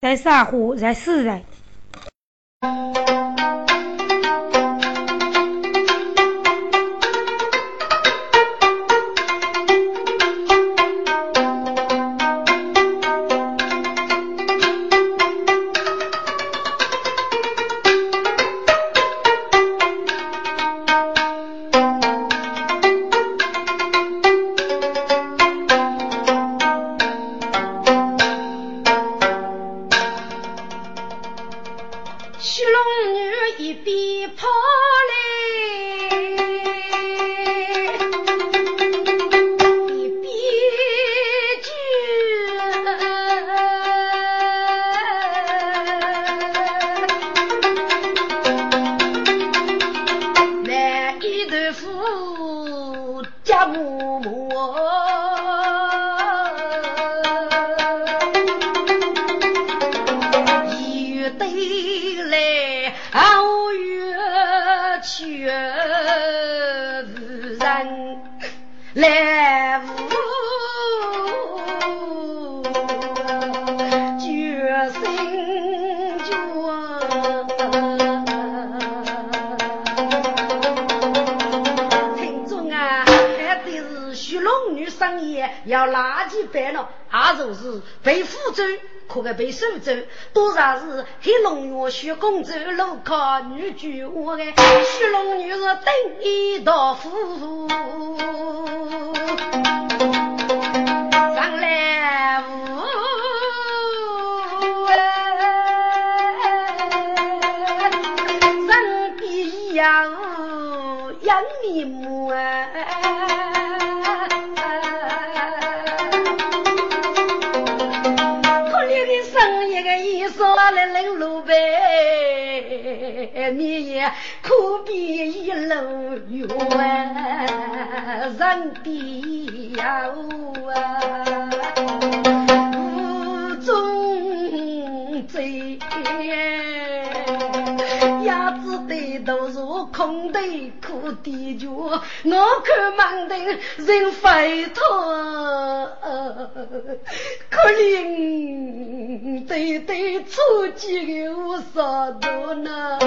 在撒火，在死人。被收走，多少是黑龙女学公主，路靠女婿我的徐龙女是等一道夫，上来舞，人比呀舞，杨面目啊。你也苦逼一路远，人比呀啊，都是空的苦地脚，我看忙的人飞脱，可怜对对初几有啥多呢？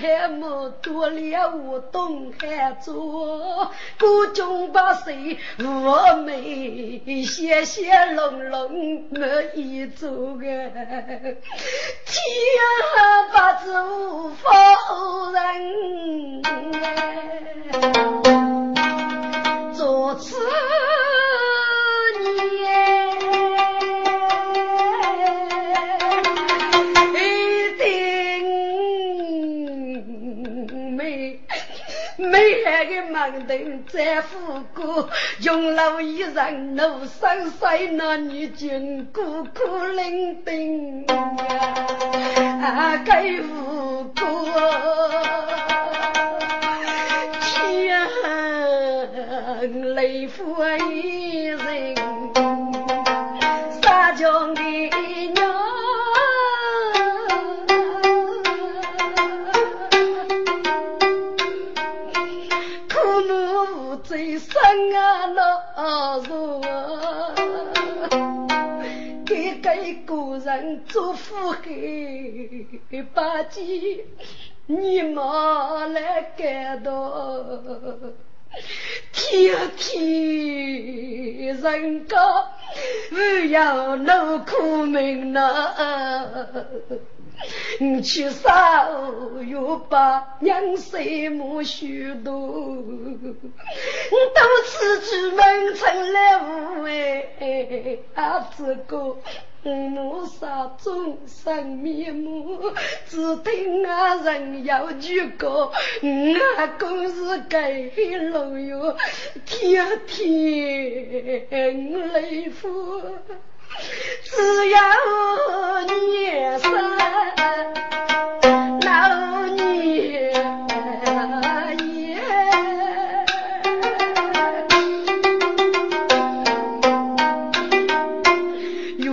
于还没多了，我东海做古中把谁？我美谢谢龙龙没一做个。天把子夫人。做此。美海的门灯在富过，用老衣裳怒声塞那女军苦苦伶仃啊，该无辜天雷负一人，杀将的娘。给给个人做腹黑，把鸡你妈来感到，天天人家不要闹苦命呐。你去杀又把娘生母许多，都此举门成了无哎，啊这个母杀众生面目，只听啊人要句高，阿公是该龙哟，天天累负。只要年生老年也，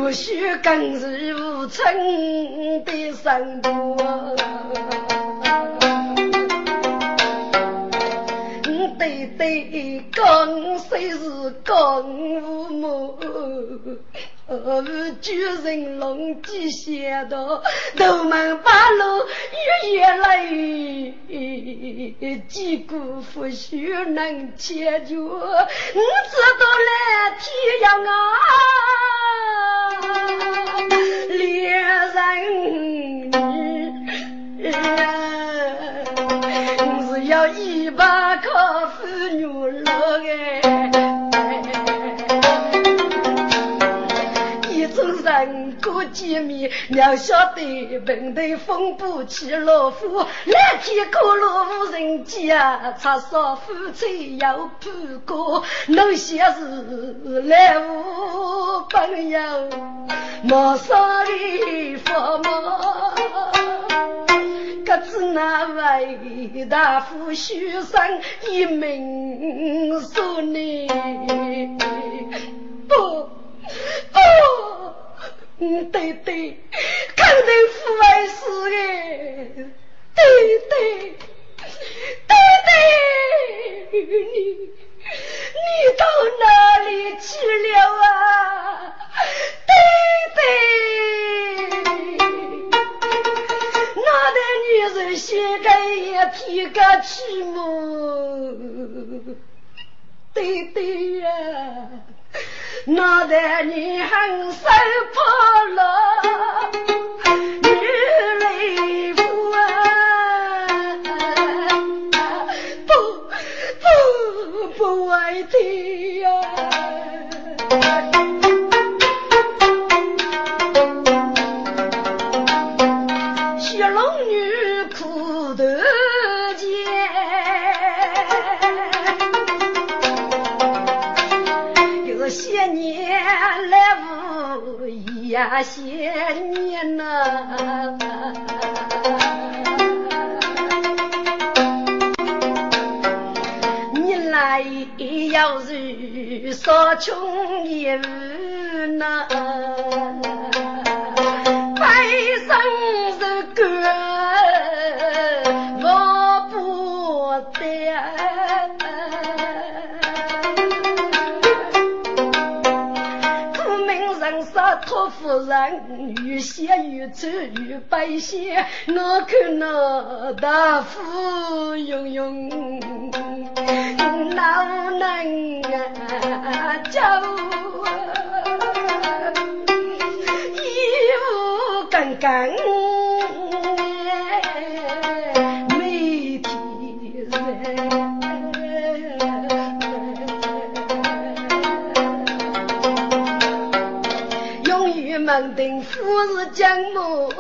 也许更是无存的生活。对对。讲虽是讲父母，何日举人龙鸡写道，头门八路月夜来，几股夫须能解决，我知道了天阳啊，恋人我是要一把靠妇女人过见面，要晓得平头风不起老虎，那天过路无人家，插少夫妻要不过，那些事来无朋友，莫说的父母，可知那位大夫许生一命说你不不。嗯，对对，肯定父爱死的，对对，对对，你你到哪里去了啊？对对，那的女人先该也提个去么？对对呀。那得你很受破了，女泪夫啊，不不不爱听呀，些年来无呀些年呐，你来要是说穷也无呐，人越写越丑越白写，我看那大夫用用，哪能啊救？衣服干干。定夫是将母，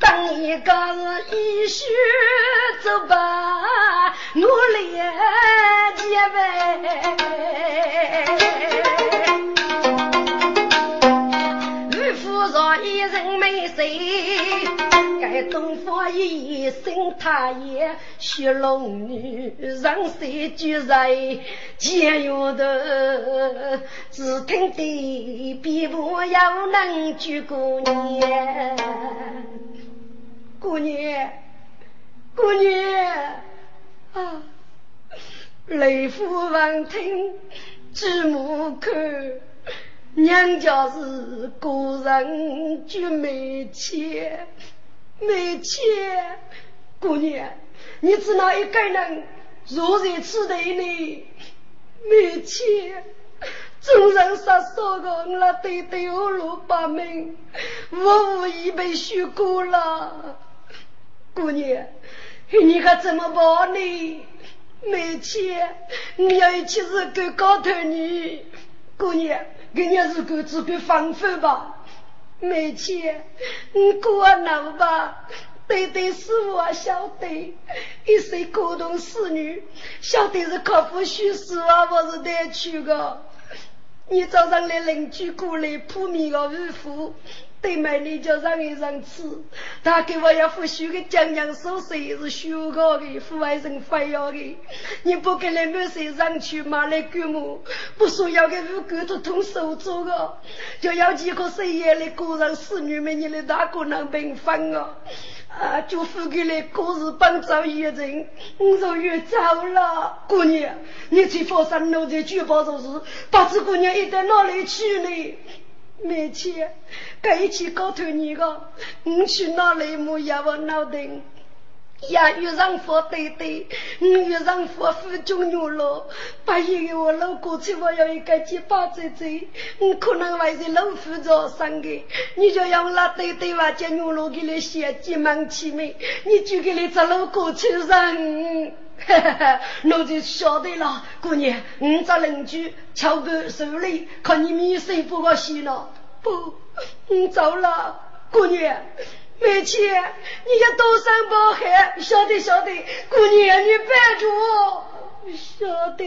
当一个是医学走吧，我来结拜。若一人没谁，该东方一生他也学龙女，让谁举在监狱的？只听得比我要能举姑娘，姑娘，姑娘啊！雷夫王听，举目看。娘家是个人就没钱，没钱。姑娘，你只拿一个人如在此地呢？没钱，众人杀少个，我对对五路八门，我无疑被许过了。姑娘，你可怎么办呢？没钱，你要一起是个高头女，姑娘。给你日子只管放放吧，没钱，你过难吧。对对，师傅啊，晓得，一生感动侍女，晓得是靠父许师啊，我是带去的。你早上来邻居过来扑面的衣服，对买你就让一让吃，他给我要付许个江洋收税是虚高的，付外人非要的。你不给那没谁让去买来给我，不说要给五狗都通手做的，就要几个岁月的个人侍女们，你的大哥能平分啊？啊，就付给了各自帮助一人，我就越走了。姑娘，你去佛山路的举报就是，把这姑娘一到哪里去呢？没钱，该一起搞团你个，你去哪里没要我脑袋？也，遇上佛对对，遇上佛夫中牛了，把一个我老公去，我要一个鸡巴嘴嘴，你可能还是老夫着生的，你就用那对对话将牛肉给你写几满起没？你就给你这老公去人。哈哈哈，我就晓得了，姑娘，你这邻居敲个手里，看你面色不高兴了。不，你走了，姑娘，没钱，你要多生包海，晓得晓得，姑娘你别住，晓得。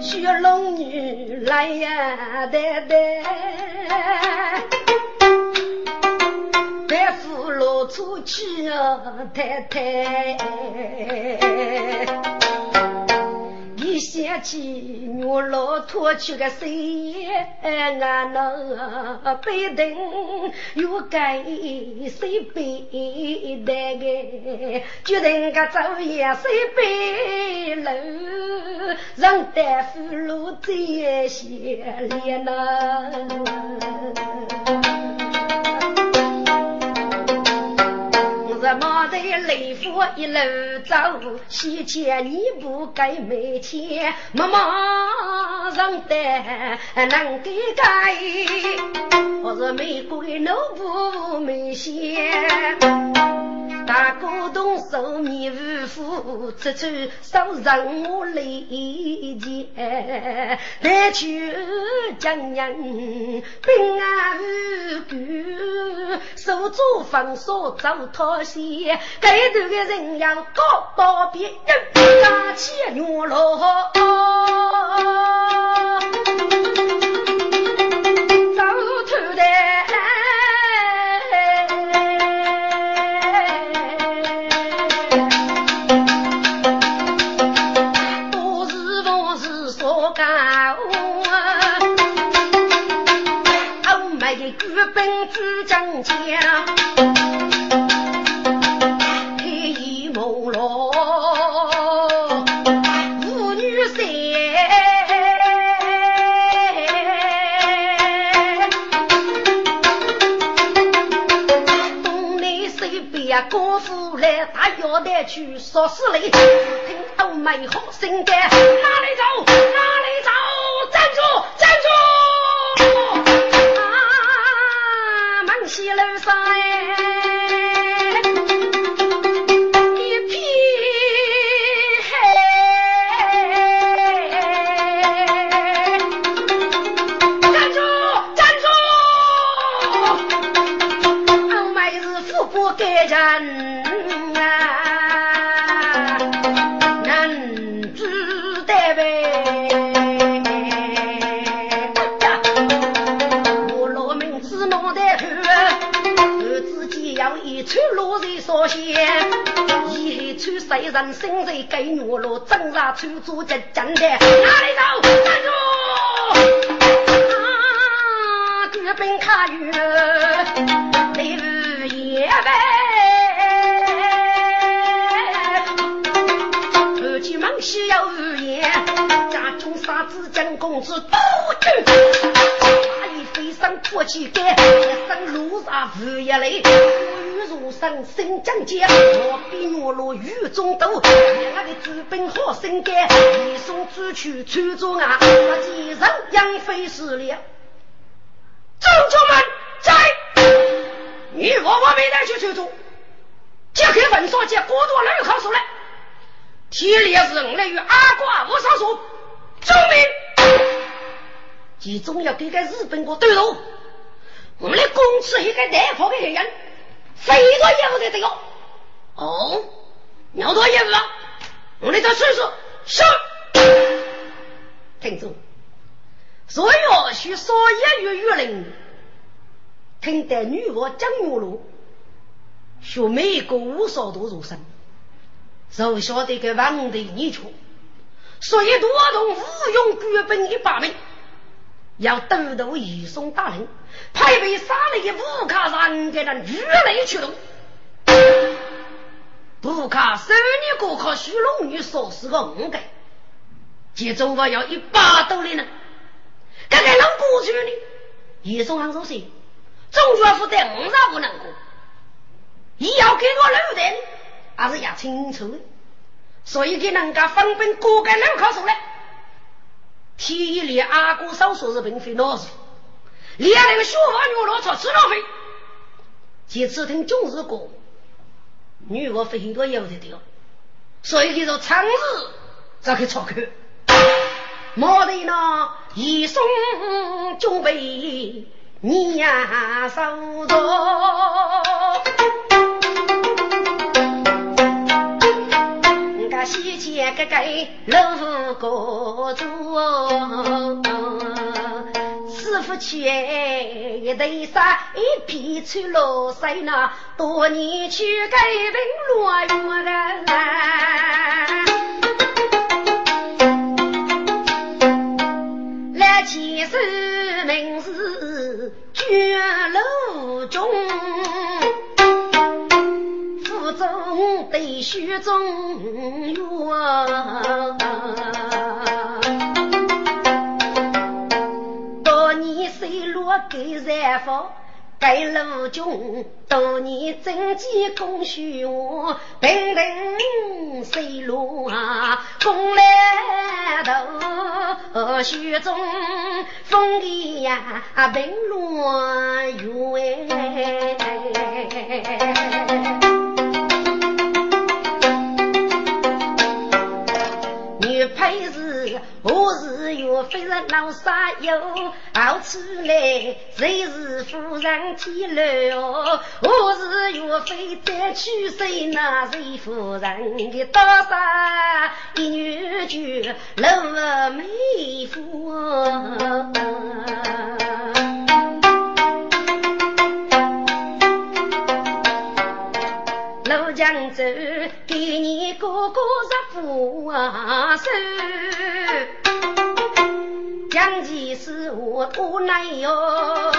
雪龙女来呀，呆呆。出去啊，太太！一想起牛老脱去个谁，俺那背灯又该谁背的个？决定个走也谁背路，让大夫路最先练呐。雷府一路走，西街你不该没钱，妈妈让的能给改，我是美国的奴不没钱。大哥动手面无福，处处受人我雷劫，难求江洋平安无故，手足放手走讨嫌，该头的人要高到别人家起牛带。去说事嘞，听欧美好声的，哪里走？哪里走？站住！站住！啊，门西楼上哎，人心在给懦弱，挣扎出做这真的，哪里走？站住！啊，举兵卡远，雷雨夜呗。夫妻忙需要无言，家中杀子将公子都去。飞上破旗杆，一声怒杀无一泪。如生，新疆间，我比懦弱雨中斗。那个朱兵好心肝，一送出去穿着啊，我几人杨飞死了。众将们在，你我我没带去穿着，揭开文书借过多人口出来。铁链是我来与阿瓜无上说，证明。其中要给个日本国对路，我们来攻持一个南方的黑人，非多业务的这个。哦，要多业务啊！我们来找叔叔，是。听住，所有需所有与玉林，听得女我讲玉路，学每个无所多入身，就晓得个王的泥鳅，所以多动无用举本一百名，要得到义松大人，派被杀了一五卡人给人玉雷驱动。不卡十年过考虚龙女所示个五改，其中我要一百多的人，该该能过去呢？叶松行说是，中学负担五十不能过，也要给我留的，还是要清楚的，所以给人家分分过个六考数来。体里阿哥少说是并非脑子，连那个学法女老操吃老费，其次听总是过。女我很多有的掉，所以就说长日再去抄去。莫得呢，一送准备你呀手着，西街个个路过住。师傅去一对衫，一匹穿罗衫呐，多年去改文落月人。来前手名是绝路中，中对雪中院。给染坊，给路中，多年征集公许我，平平水路啊，风来头，雪中风里呀，平落雨我是岳飞人老杀友，熬出来谁是夫人天楼哦？我是岳飞再娶谁那谁夫人的多杀一女眷老妹夫。老江州给你哥哥十副啊手。讲起是我多难哟，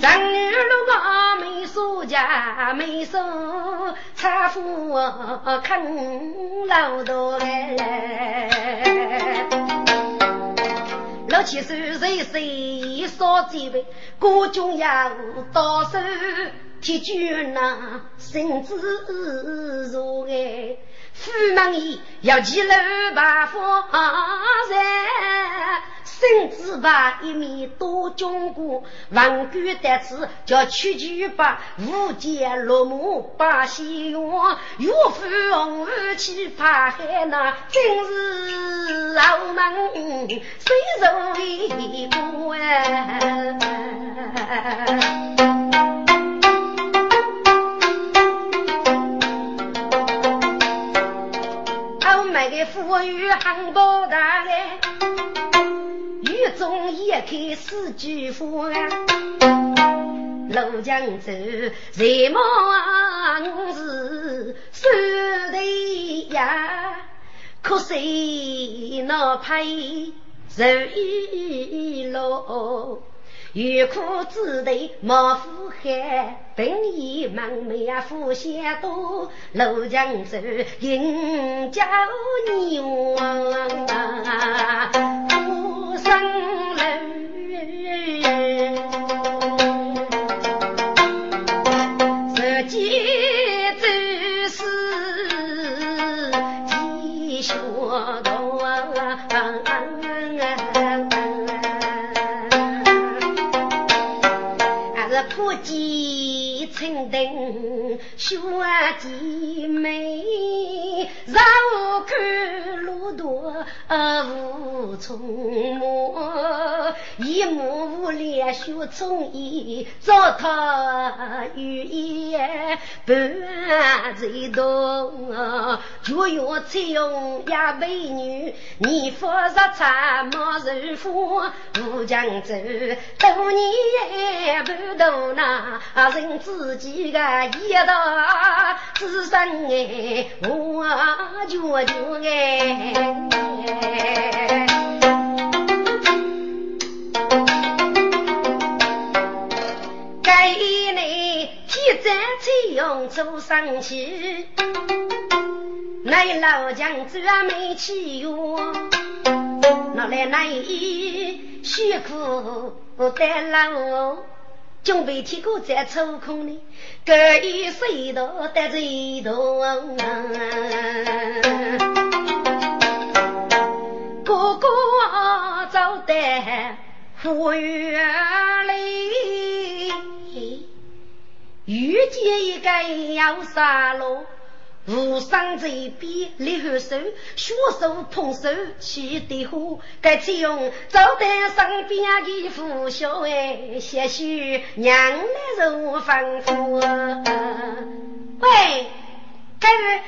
长女如果没说家没说，产妇啃老多哎。六七岁岁岁少几辈，各种要多少铁军呐，身子如哎。父母义要记楼把房山，身子把一面多中国，王官得志叫屈居把五戒落马把西园，岳父红儿去爬海那，真是豪门谁受一官？富裕很不大嘞，雨中也开四句话。陆江州谁忙是手头呀？可惜那配受一落。欲苦自头莫呼喊，本意满眉啊富相多，路江走迎交你啊，富生路。学弟妹，让我看路多无从摸，一目无脸学从医，糟蹋语言半最多，就要采用一美女，你佛日茶毛人夫，吴江州多年不渡那人自己个一道只剩哎，我就就哎。该你天灾采用做生气，那老将子没气哟，拿来那一辛苦得老。准备天哥在抽空呢，隔一隧道带着一道，哥哥走得忽远里，遇见一个要杀路。无伤在边，立后手，血手碰手起的火，该采用走在身边的扶小哎，些许娘来如吩咐。喂，各位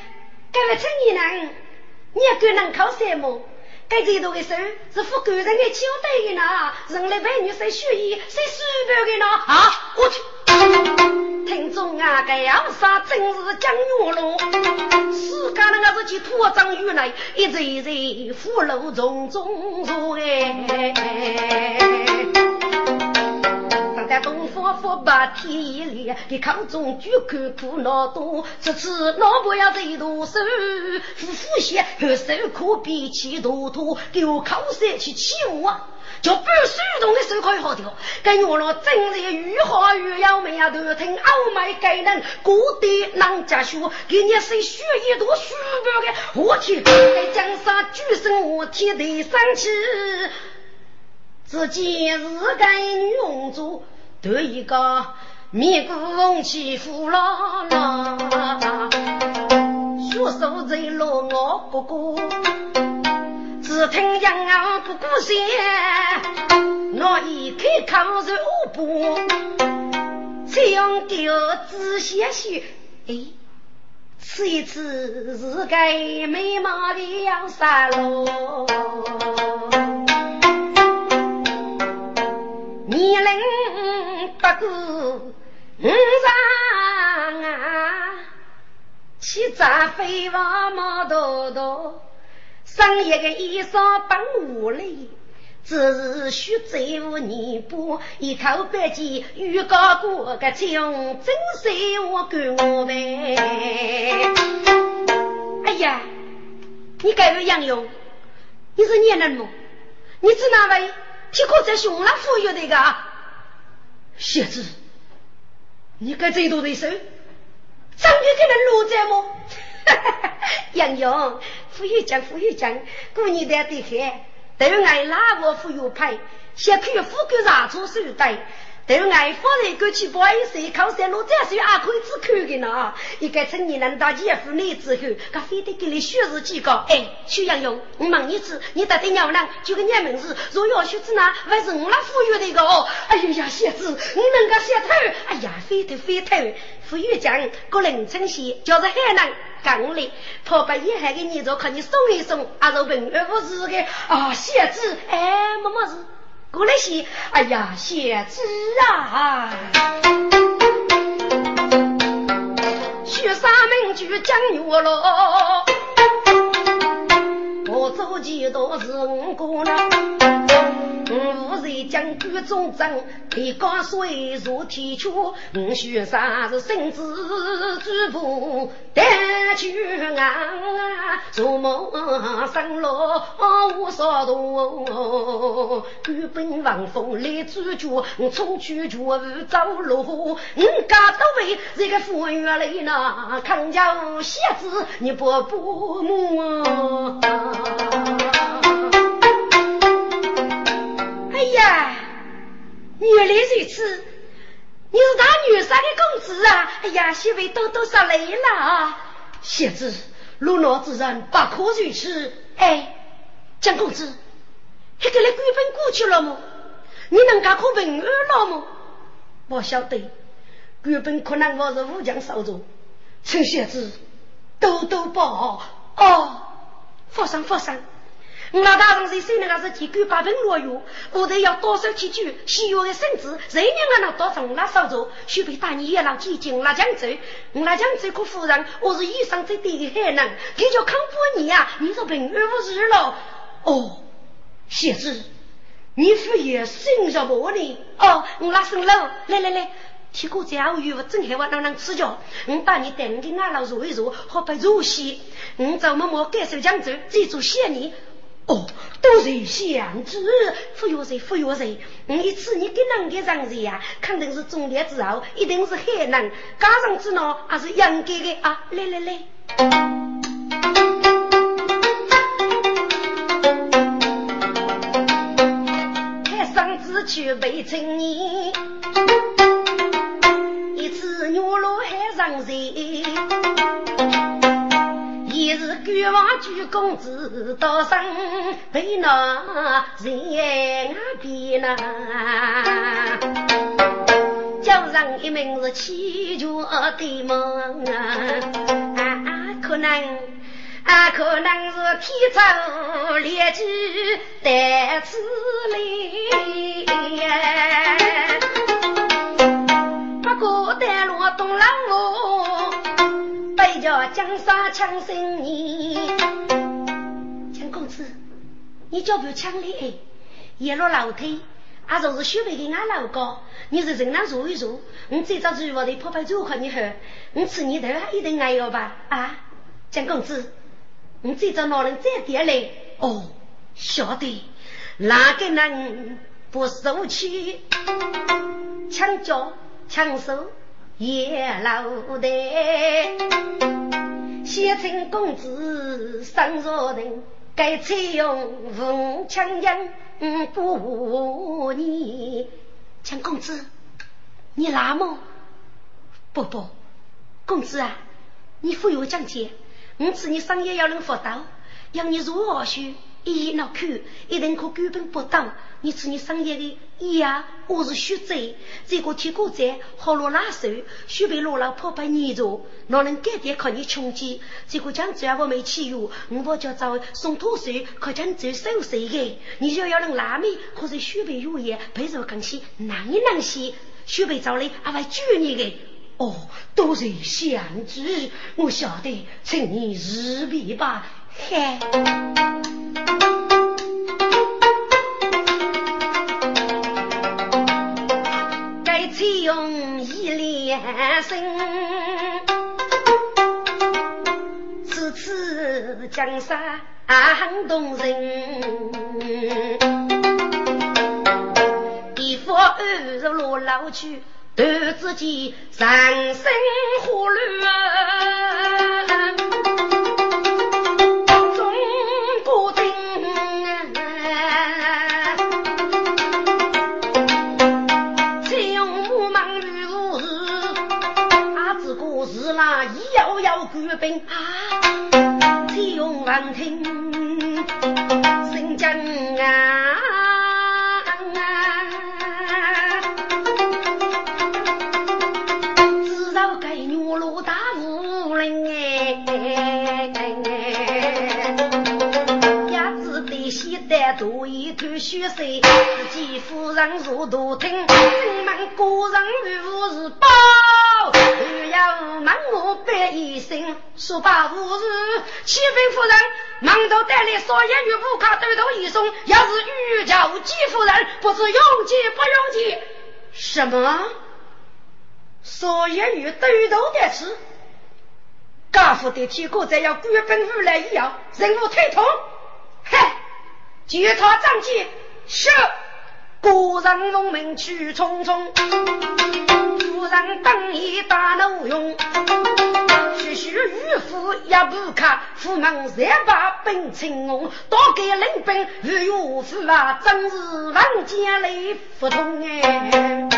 各位青年人，你也敢能靠什么？该这多的手是富贵人的交代的呢，人类美女谁血衣，谁输不的呢？啊，我去。听众啊，该要杀真是江月路，世间那个是去土长雨来，一阵一阵福禄重重重哎。在东方佛把天里，给口中举口苦恼多，这次老婆要在多手，夫妇些和手可比起多多，给我靠山去起我。就不手动的手可以好掉，跟原来真是愈好愈要命啊！都听欧美该人古代能家学，给你谁学一朵书包的，我去，在江山举身我天地生气，自己是该女公主，得一个迷宫欺负了啦，学手在落我哥哥。只听杨儿不顾声，我一开口是五步，采用丢仔细些，哎，此一次是该美貌的杨三喽。年龄不过五上啊，七丈飞王毛多多。生一个衣裳本无里，只是须在乎你不一口白剑，预告过个将，真是我管我呗。哎呀，你该位杨勇，你是年人么？你是哪位？听过在熊老富裕的个？小子，你该最多的手，上去给人落在么？杨勇。富裕讲，富裕讲，过年的得看，都爱拉我富裕派，先看富贵啥出手袋，都爱放在过去不好意思，靠山路再水也可以只看的呢。一个成年人到结婚了之后，他非得给你学识几高。哎，徐杨勇，我问你次，你到底娘娘就个娘名字，若要学子呢，还是我那富裕的一个哦。哎呀呀，小子，你能个小头？哎呀，飞头飞头，富裕讲，个人称西，就是海南。刚来，怕把沿海的泥做，看你送一送，阿是平而不是的啊，谢子，哎，么么子，过来些，哎呀，谢子啊，雪山名句讲完了，我走几多是五个呢。吾在将军中征，提高水如天穹。吾须杀是身子之步，带去啊，做梦生路无所图。举本望风来主角，冲去绝无走路。吾家都为这个富裕来呢，康家鞋子你不不摸。哎呀，原来如此！你是大女婿的公子啊！哎呀，媳妇多多少累了啊！谢子，如诺之人不可如此。哎，江公子，那个来归本过去了吗？你能干可平安了吗？我晓得，归本可能我是武将少主，陈小子多多保哦，放心放心。我老大人在谁那个是提供八分落药，我得要多少提酒，西药的身子，谁让我那多成那少做，许配大年夜老几斤辣江州，我辣江州可夫人，我是医生最对的海人，他叫康波尼呀，你说平安无事了？哦，小子，你父爷生什么呢？哦，我拉生了，来来来。提过家务，我正害我让人吃脚。我把你带我给俺老坐一坐，好不入戏。我找默默感受江州，记住谢你。哦，都是相知，不要谁，不要谁。我一次你给人家上谁呀？肯定是忠烈之后，一定是海人。加上之呢，还是应该的啊！来来来，海上之去被成年，一次牛落海上谁？一日赶往举公子，到上被那人边呐，叫人一名是乞求的梦啊，可能啊可能是天朝列举得此来，江山抢生你，江公子，你脚步强烈，一路楼梯，啊，就是学会给俺老高，你是人那坐一坐，我这招厨房的破败煮可你喝，我吃你头还一定挨要吧？啊，江公子，我这招哪能再点来？哦，晓得，哪个人不受气？抢脚抢手。叶老的，先称公子上若人，该采用文枪枪不你。强公子，你来么？不不，公子啊，你富有讲解，我知你商业要能辅导，让你如何学？一脑口一定可根本不到。你吃你商业的呀，我是学者，这个铁锅在好落拉手，须被落了破败泥着，哪能改点靠你穷极？这个讲只要我没去哟，我叫找送土水，可讲走收水的。你就要能拉面，可是须被有盐，配肉更细，难一难些，须被找来还会救你的。哦，多谢相知，我晓得，请你日别吧。嘿。该采用一连声，此次江山很动人。一副二日落老去，突之间人生火乱。兵啊，天用王庭，新疆啊，知道该女路大无人哎，伢子得先得多一头血色，自己夫人如大厅，你们个人如是包。要问我百一声，说罢无事。七分夫人，忙头带来少爷与不卡对头一送，要是欲叫姬夫人，不知用计不用计？什么？少爷与对头的事？家父的天哥在要官本如来一样，任务推脱。嗨，举他仗剑，是孤人农民去匆匆，夫人当夜打闹用，徐徐渔夫一步卡，夫门三把奔青龙，刀给领兵与岳父啊，真是万家泪不通哎。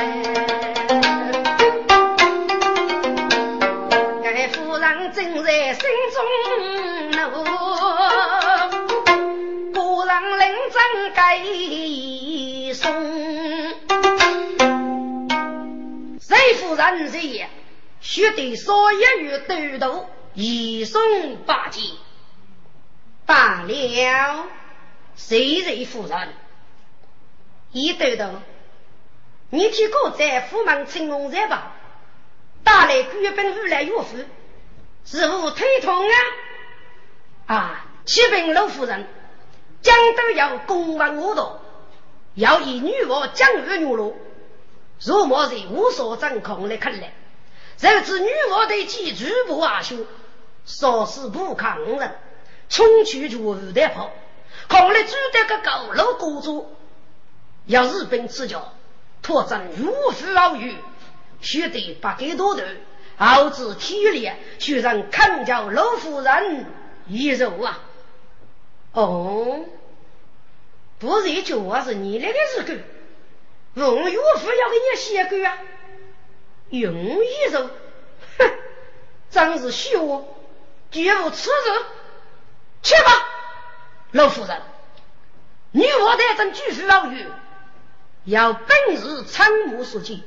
夫人正在心中怒。谁夫人谁须得所有与斗斗一送八戒。罢了，谁人夫人？一斗斗，你去过在府门青龙山吧？打来贵本无来岳父，是否推痛啊？啊，启禀老夫人，江都要公王我道，要以女王江月女罗，若莫是无所掌控的看来，若知女王的几举步阿修，说是不抗人，冲去就无得跑，恐来住得个高楼高主，要日本赐教，拓展如虎老鱼。须得八给多头，熬制体力，须让康家老夫人一肉啊！哦，不是一句话，是你那个日狗，问岳父要给你写狗啊？用一肉，哼，真是虚话，绝无此事。去吧，老夫人，女我得真举世老妪，要本日参谋所见。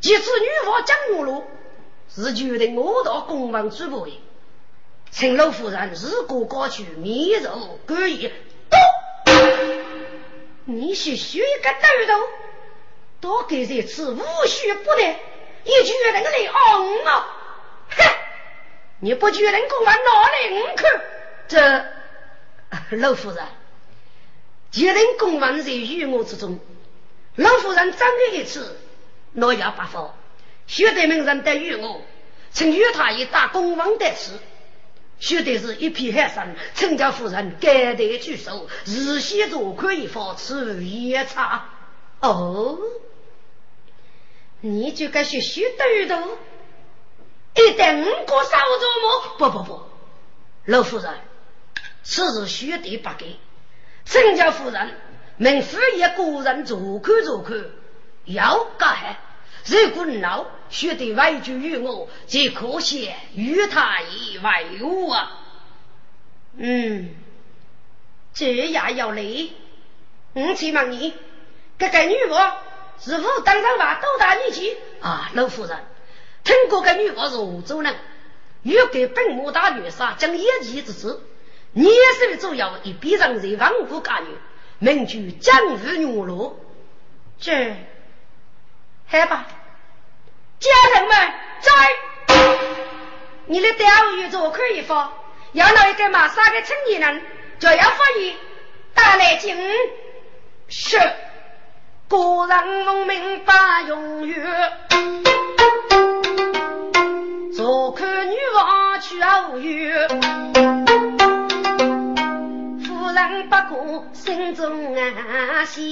即此女王江母路是决定我到公王主部的，请老夫人日过高去，密奏可以。都，你是学一个豆豆，多给这次无需不得，一决定来昂啊！哼，你不决定公王哪里去？这老夫人，决定公王在与我之中，老夫人张了一次。诺亚八方，学得名人得与我，请与他一打公王得吃。学得是一匹海山，陈家夫人甘得举手，日夕做可以发吃夜茶。哦，你就该学学豆豆，一等过少做么？不不不，老夫人，此事学得不给。陈家夫人，命夫爷个人做客做客。要改，如果老学得外居于我，则可惜与他以外物啊。嗯，这也要累。我请问你，这个女娃是否当上娃多大年纪啊？老夫人，听过个女娃是湖州人，欲给本母大女杀将一计之子，年岁主要一必让人亡国家女，名居江湖女路。这。好吧，家人们在，你的钓鱼做可以发，要来一个马杀的青年人，就要发言，打来进是，个人农民把永远，做看女王去偶遇，夫人不过心中啊想。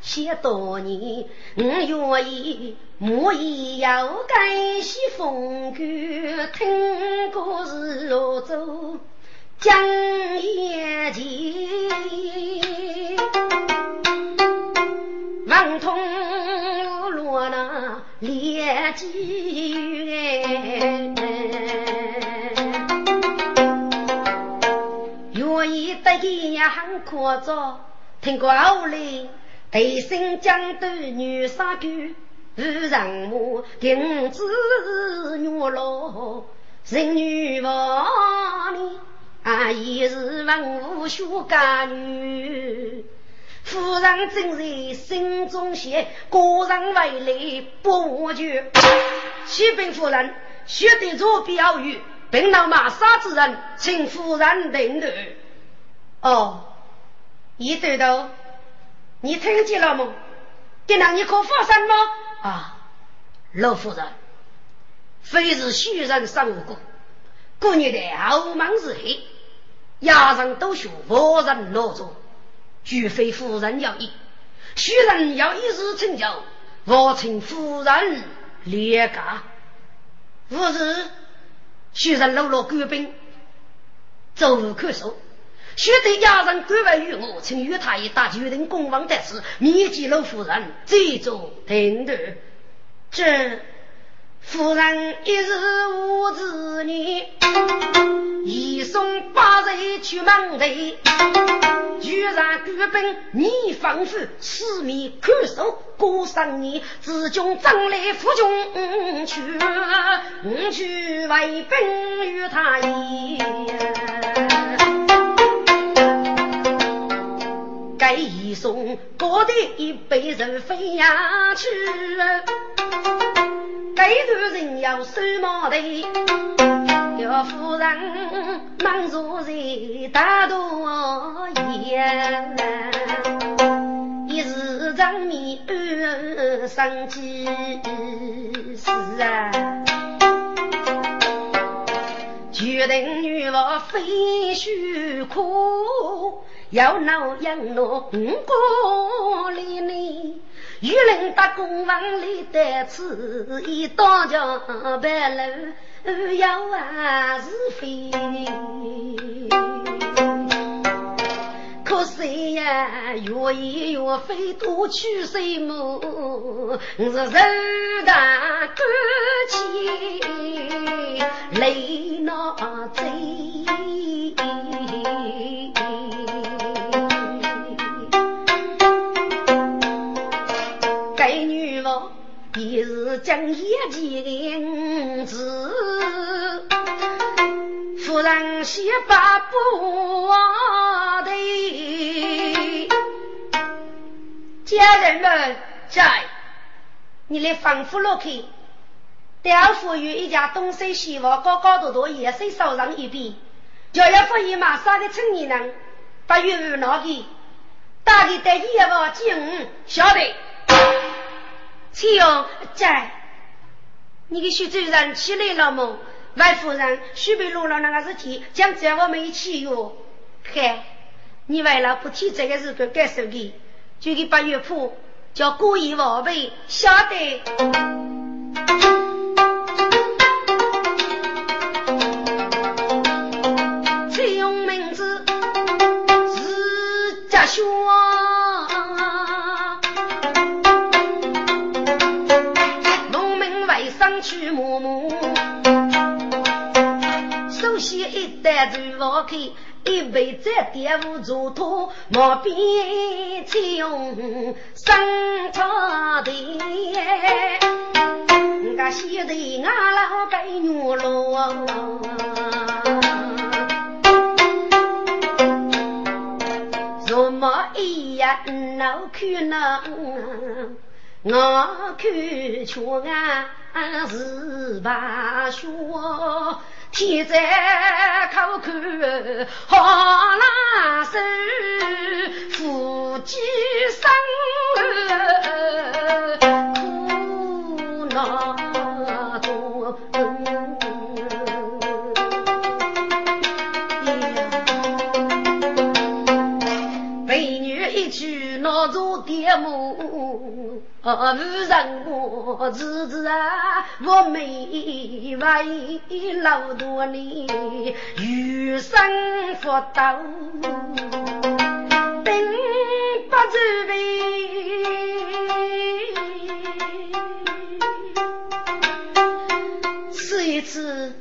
些多年，我愿意，我也要感谢风雨，听故事落走讲眼前，王通落那烈机缘，愿意得一很夸张，听过后来。背身江都女杀狗，无人母定子女老，人女王呢？啊，也是文武学家女。夫人正在心中写，个人为来不忘却。启禀夫人，学得做标语，并到马杀之人，请夫人定夺。哦，一对头。你听见了吗？给那你可发生吗？啊，老夫人，非是虚人生过，过年的傲慢日黑，牙人都说无人落座，除非夫人要意，虚人要一时成就，我请夫人列驾。不是，虚人落落官兵，走无可守。须得家人归外于我，请与他一打决定公王的事，密集老夫人，这做停的。这夫人一日无子女，一送八岁去忙队，居然举本你吩咐四面看守，过三年自军张来赴军去，去为兵与他言。该一送，多的一辈人飞扬去。该段人要收毛头，要夫人忙着在大多言。一日长面安生计是啊，决定女娃非须苦。要闹养闹五个里呢，玉林大公房里的此一当家白楼要啊是非，可谁呀越演越非多取谁么？是受大感情泪难醉。一日将夜见子，夫人先把不的家人们在，你来吩咐落去。刁夫与一家东西西娃高高多多，也是少上一笔。就要发现马上的青年人，把玉物拿去，大的带业务进晓得。崔勇在，你给徐主任起来了吗？外夫人徐备落了那个事体，讲这我们一起哟。嗨，你为了不提这个事给干什的，就给八月铺叫故意防备，晓得。先一袋子瓦开，一杯再点五座托，毛边采用生草的，我现在俺老该牛喽，若么一呀脑壳呢？我看却俺是白说，天在口看好难受，夫妻生苦恼多。美女一句闹着爹母。哦，无人我日子啊，我没为老多年，余生福到，并不自卑。此一次，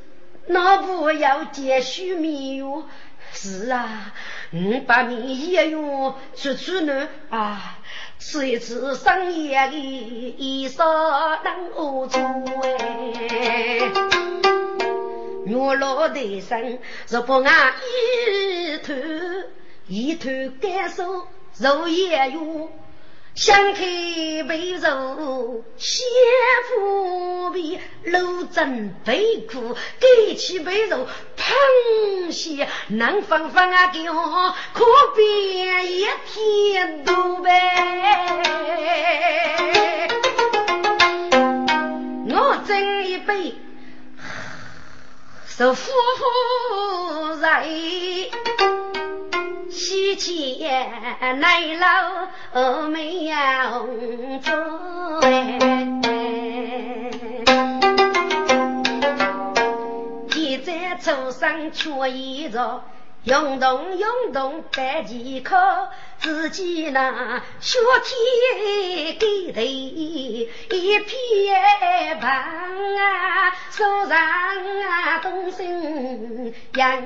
那不要接续命哟。是啊，我把你也用出出呢啊。是一次深夜的衣裳能何做哎？我老的身，若不爱一头一头感受肉也有。想开背肉，先腹皮，露针背苦，盖起背肉，螃蟹能放放啊给我，可别一天都白。我斟一杯，是夫妇在。喜钱来老妹呀，做天在初上缺衣裳，运动运动白几口，自己那雪天给头一片白啊，手上啊东升杨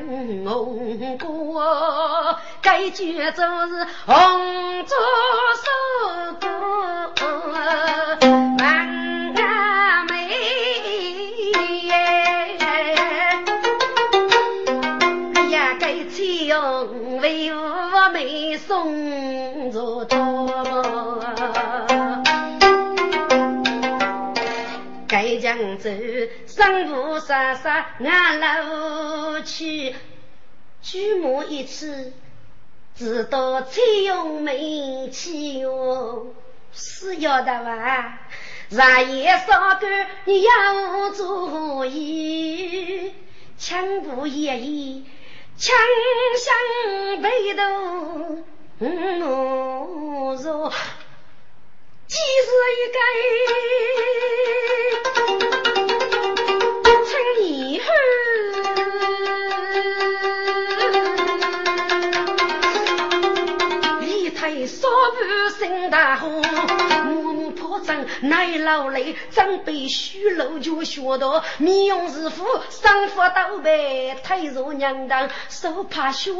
红果，该句就是红烛手歌，满啊为我妹送着多，该江州生无杀杀俺老去，举目一次，知道采用没起哟，是要的吧？日夜烧干你要注意，枪不夜夜。枪响北斗无弱，几时一个奶老泪，长辈虚露就学到，面容是福，生福倒背，推入娘当，手怕血，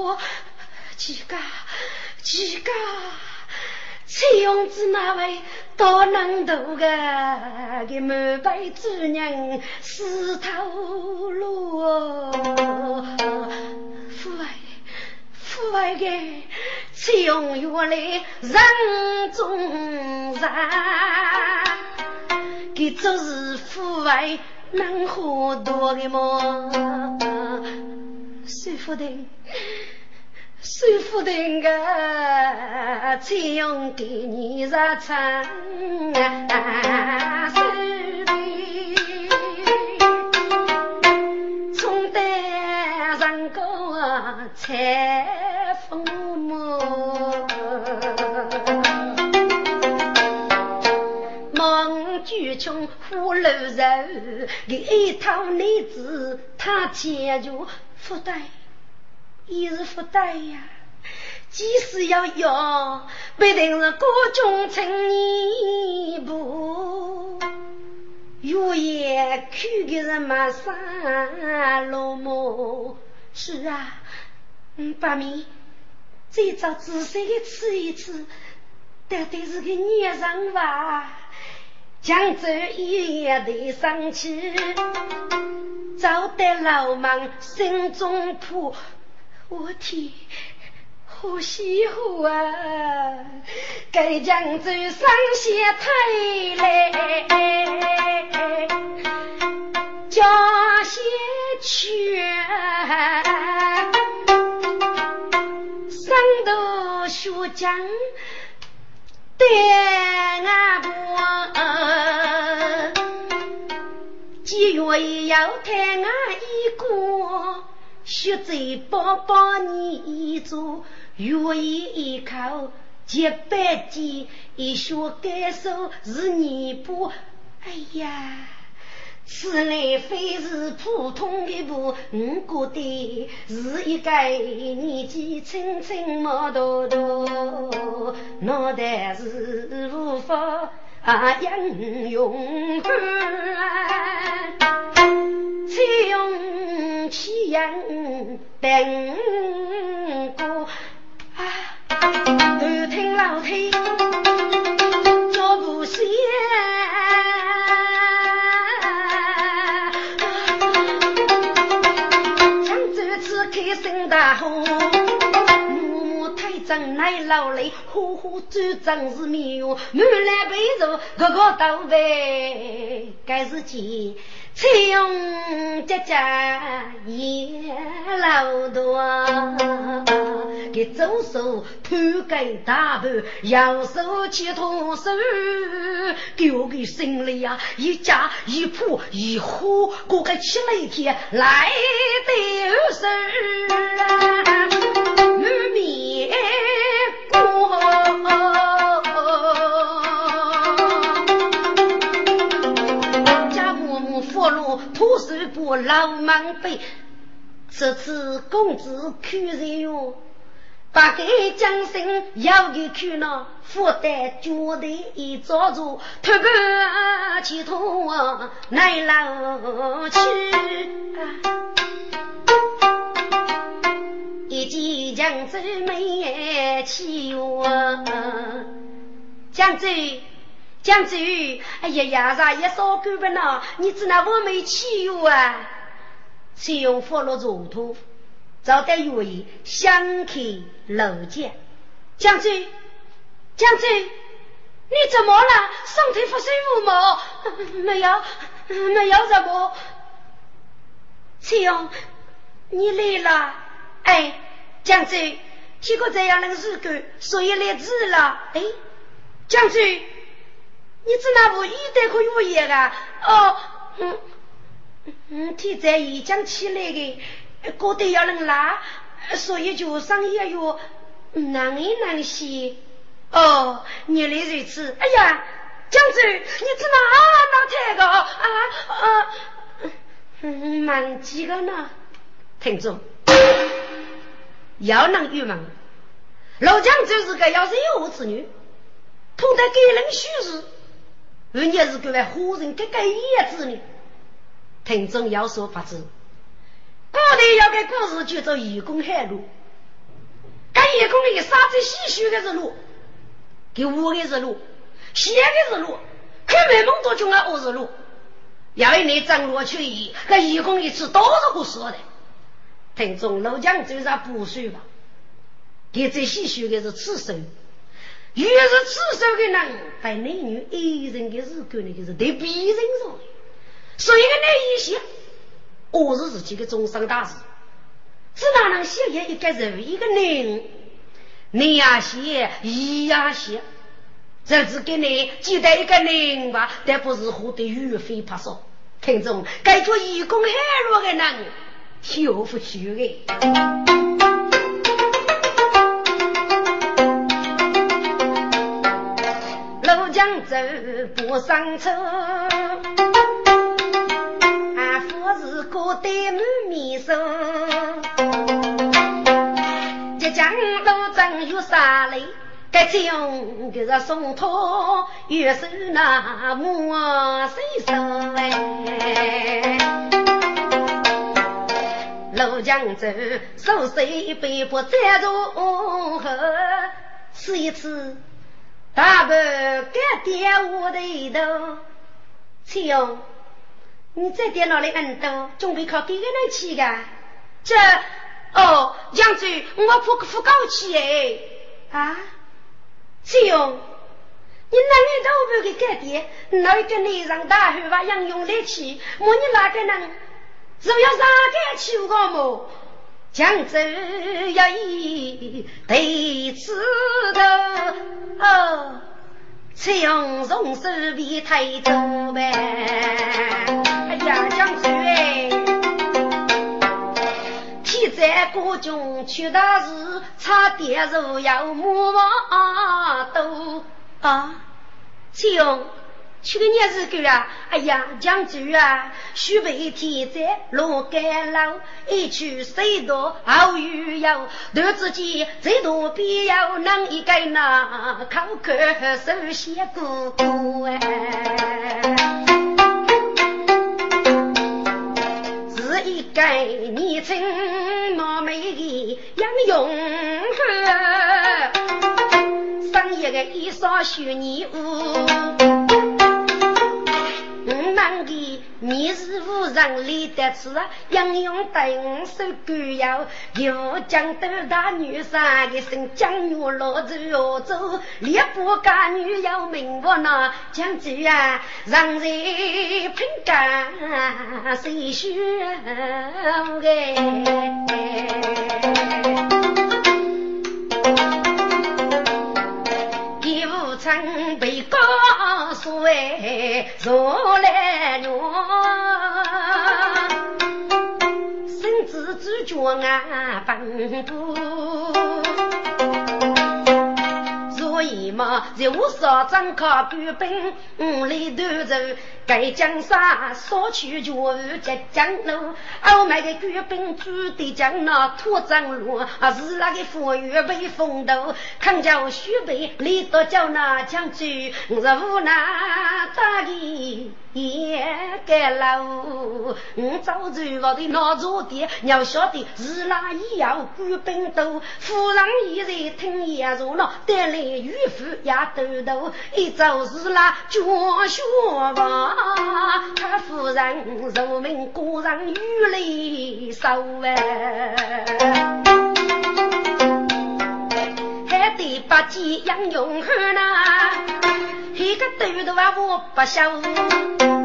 几个几个，崔永子那位多能读个，给满辈主人死头路，父爱。父爱的崔永元来人中人，给做事父爱能活多的么？水夫人，水夫人啊，崔永给你热茶，水从得上高才。举穷虎楼肉，一套女子他解决负担，也是负担呀。即使要要，必定是各种成一步。月夜去的人马上落寞。是啊，嗯，八米，这早仔细的吃一吃，到底是个孽人吧？江州一夜的生气，找得老忙心中苦。我天，好辛苦啊！给江州上些太来，加些钱，上头学江。对阿婆，几月要抬俺一个，学嘴巴巴你做，愿意一口几百斤，一血感受是你不？哎呀！此来非是普通的步，我觉得是一个年纪轻轻毛头头，脑袋是无法应用，采用起样等过啊，头听老太脚步响。大火，默默太长奶老泪，呼呼转正是面哟，满来杯肉，个个都背，该是钱。采用家家也老多，给左手摊给大盘，右手去脱手，给我给心里呀一家一铺一户，过个七来天来的事啊，面光。土手把老忙背，这次公子看人哟，把给江生要给去呢，负担绝对一早做，托个起头来老去。一见江州美气哟，江州江州，哎呀呀，啥也少干不呢？你知那我没气哟啊？使用佛罗座土，找得愿意相看楼见。将军，将军，你怎么了？身体不舒服吗？没有，没有什么。使用，你来了。哎，将军，听过这样的日干，所以来迟了。哎，将军，你在那屋一带可有烟啊？哦，嗯。嗯，天在已经起来的，觉得要人拉，所以就上夜药，难一难些。哦，原来如此。哎呀，将军，你怎么啊老太个啊啊？嗯，蛮几个呢？听着，要能郁闷，老将就是个要是有子女，痛得给人虚实，人家是个为活人给个叶子呢。听众要说法子，古代要给故事就做愚公海路，跟愚公里杀子细修的是路，给我的是路，写的是路，看美梦多穷啊，我是路，因为你张罗去意，跟愚公一次都是胡说的。听众老将就是不说吧，给这细修的是刺手，越是刺手的人，在男女一人的日干呢，就是对别人说。所以个那一些，我是自己的终身大事，只哪能写也一个人一个人，你呀写，一呀写，这只给你记得一个人吧，但不是活得岳飞怕少。听众，该做义工海路的人，有福气的。路江走不上车。是个对满面生，即将路正有啥嘞？该将这个松涛又是那么谁手哎？路江走，手水背不再如何？吃一次，大伯该点我的头，请。你在电脑里摁到，准备考几个人去的？这哦，将军，我不不高去哎啊！崔勇，你哪里都不给改变？哪一个人上大汉把杨勇来去？我你哪个人？是要上街去我么？将军要一对此头哦，崔勇从手臂抬走呗。呀，将军哎，天在国中出大事，差点入要木马都啊，崔勇。去个年日狗啊！哎呀，将军啊，须备天灾落干老，一去水多好鱼要，头子间最多必要能一个那口口手写哥哥哎。是一个年轻貌美的杨勇汉，生一个一双秀女舞。那个你是无人理得起，英勇对手干腰，又将斗大女三一声将女落走要走，烈不干女要命不那将军啊，让人凭干谁血哎。曾被告所谓如来娘，甚至主角啊奔波。所以嘛，就我少张靠官兵，五里头走，该江山扫去绝无浙江路，欧美的官兵住的江那土张路，啊是那个富裕被风头，康叫徐备立到叫那将军，我是无奈打的。也该老，我早就我的老祖的，要晓得日拉也要官兵多，夫人一人听言说了，带来渔夫也多多，一早日拉教学房，他夫人入门果然雨雷少哎，还得把鸡养用好呢。一个豆豆啊，我不晓。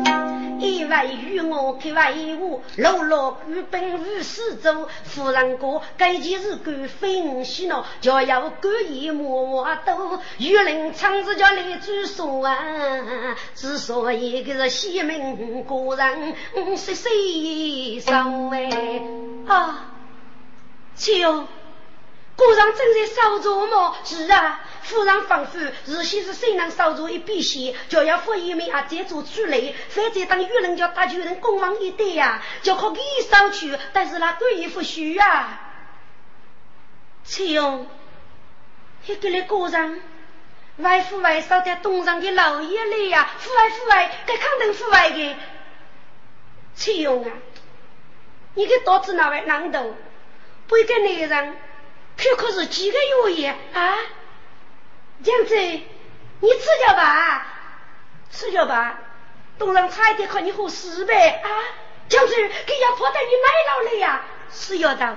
一位与我开外屋，落落官本无四周。夫人哥，该件事干分析呢，就要干一莫多。玉林唱子叫来举手啊，之所以个是西门国人，是谁上位啊？秋。果然正在烧着么？是啊，夫人吩咐，日先是谁能烧着一笔钱，就要付一名啊，再做出来。反正当有人叫大巨人公王一对呀，就可给烧去。但是那官也不虚啊。崔勇，一个来果然，外父外少在东上的老爷来呀，父外父外，该康定父外的。崔勇啊，你给刀子拿来难道不一个男人？可可是几个月也啊？江子，你吃掉吧，吃掉吧。东上差一点靠你喝死呗啊！江子，给要婆带你奶酪来呀？是要的，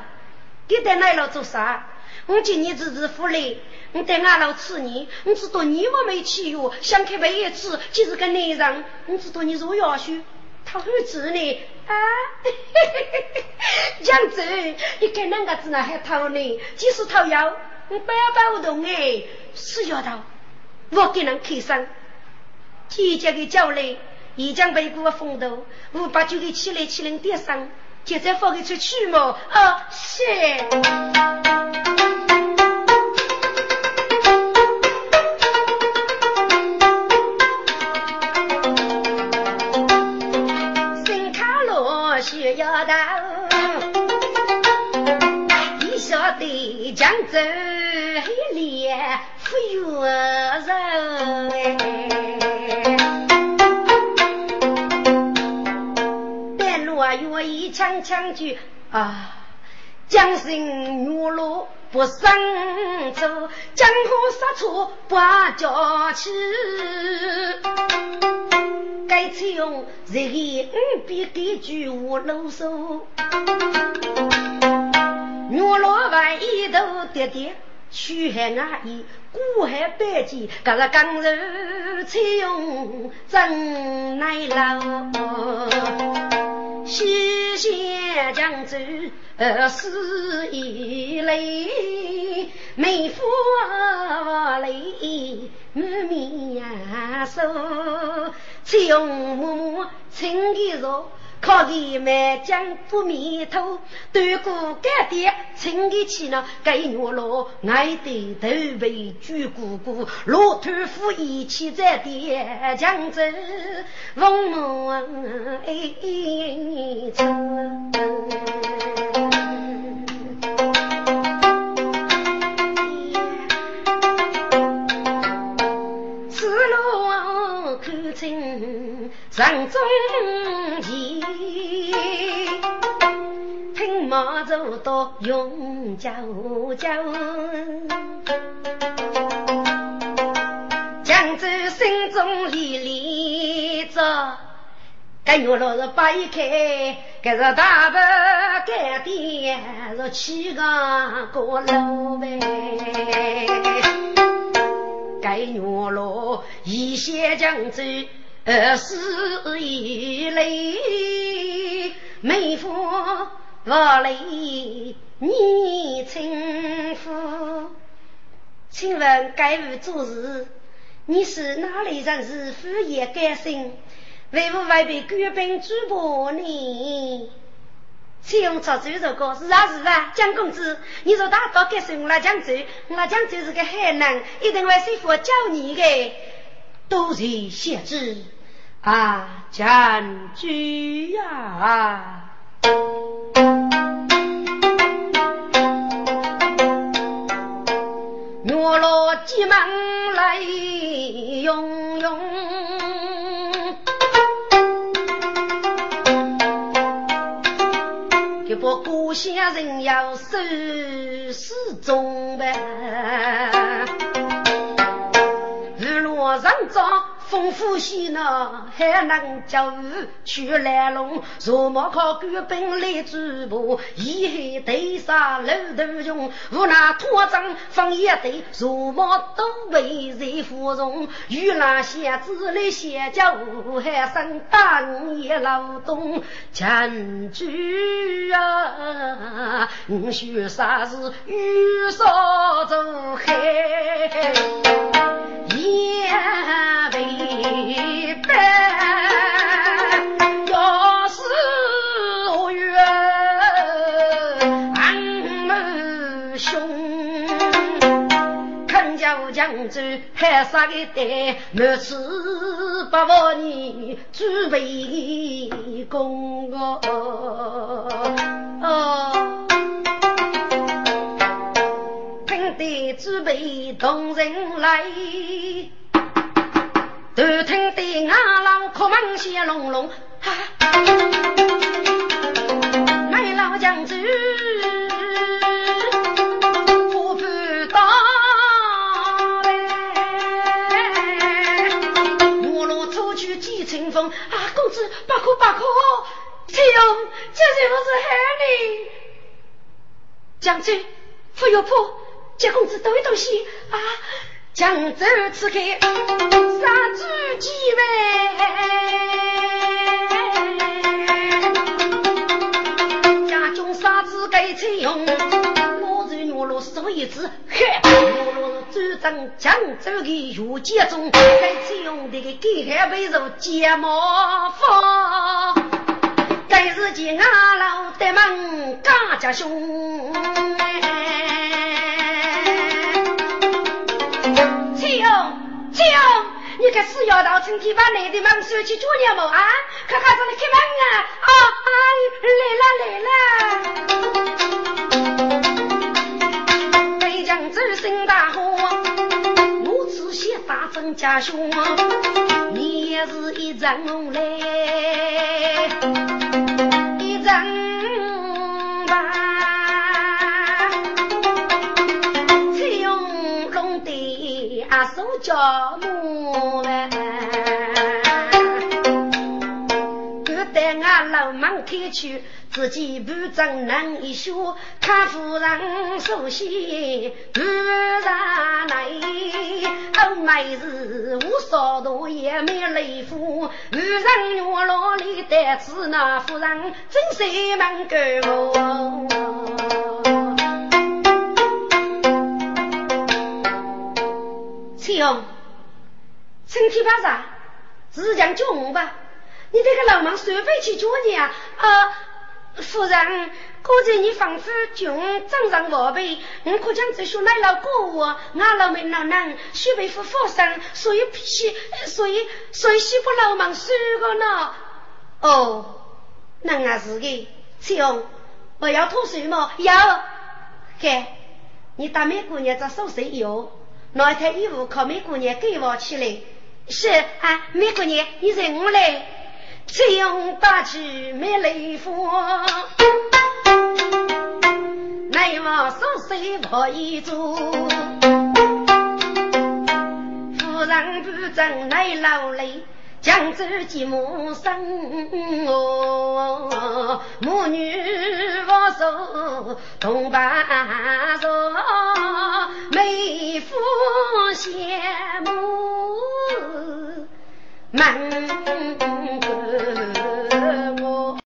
给带奶酪做啥？我今年日日不来，我带俺老吃你，我知道你我没去哟，想开胃一吃，就是个男人，我知道你是我要去。他儿子呢？啊，杨子，你跟哪个子那还讨呢？即使讨要，你不要把我动哎！是丫头，我给人开声，天家的叫来，一将背过风头，我把酒给起来，起来点上，接着放给出去嘛。啊，是。江州一连富有人哎，路啊愿意枪枪去啊，江心月落不生走，江河杀出不叫起。该用日夜五笔给句无啰嗦，月落万一头跌跌，曲海阿姨古海百计，搿个刚柔采用真耐劳，西线江州是一泪，梅花泪满面收。翠用木木青的肉，靠的满江不面头，端过干爹青的气呢，该月落爱的头被举姑姑，骆驼夫一起在点江州，风门哎人中义，听马走到永久久，江州心中历历着，该月落是摆开，该是大伯该爹是七个过路呗，该月落一些江州。二是一泪，妹夫不泪，你称呼。请问该户做事，你是哪里人？是府也甘心？为何会被官兵追捕呢？请用曹州这个是啊是啊，蒋公子，你说大道该是我来江州，我江州是个海南，一定会师傅教你的。多谢贤侄，啊，将军呀！我落急忙来拥拥，这把故乡人要收拾中呗，日落上早。丰富些呢，还能叫鱼去来龙，若莫靠官兵来追捕，以后头上露头穷，无奈拖仗放一堆，若莫都为人服从，与那些子来歇脚，还生当夜劳动，将军啊，你说啥事遇上走州海杀个蛋，每次不忘你准备功哦。听得准备同人来。都听得俺老哭门血隆隆，俺老将军不哭不哭，这样这是不是害你？将军不要怕，接公子抖一抖心啊。江州此刻杀猪几位，家中杀子该采用，我在岳落说一次，嘿，岳落主张江州的御剑中该采用的个给海为肉结毛发，该是见俺老的们嘎家兄。七勇，你看四丫头趁天把你的忙收起做鸟毛啊！快快上来开门啊！啊啊，来了扬州！新大河，我只些大征家兄，你也是一阵来，一阵吧。手脚木嘞，我带俺老门开去，自己不争能一学，看夫人手心不上来，欧妹子我少多也没雷夫，夫人月老里带子那夫人真是蛮够。翠红，身体怕啥？自强救我吧！你这个老忙随便去救你啊！啊，夫人，刚才你吩咐军掌上宝贝，我可将这些来老过我，俺老妹老娘许为夫发生，所以批，所以所以媳妇老忙说个呢。哦，那也是的。翠红，我要脱水么？要。给，你大美姑娘这手谁有？那套衣服靠美姑娘给我起来。是啊，美姑娘，你认我嘞，这样打起美雷夫，奈我手谁不一做？夫人不争奈劳累。江州继母生哦，母女握手同伴坐，妹夫羡慕瞒着我。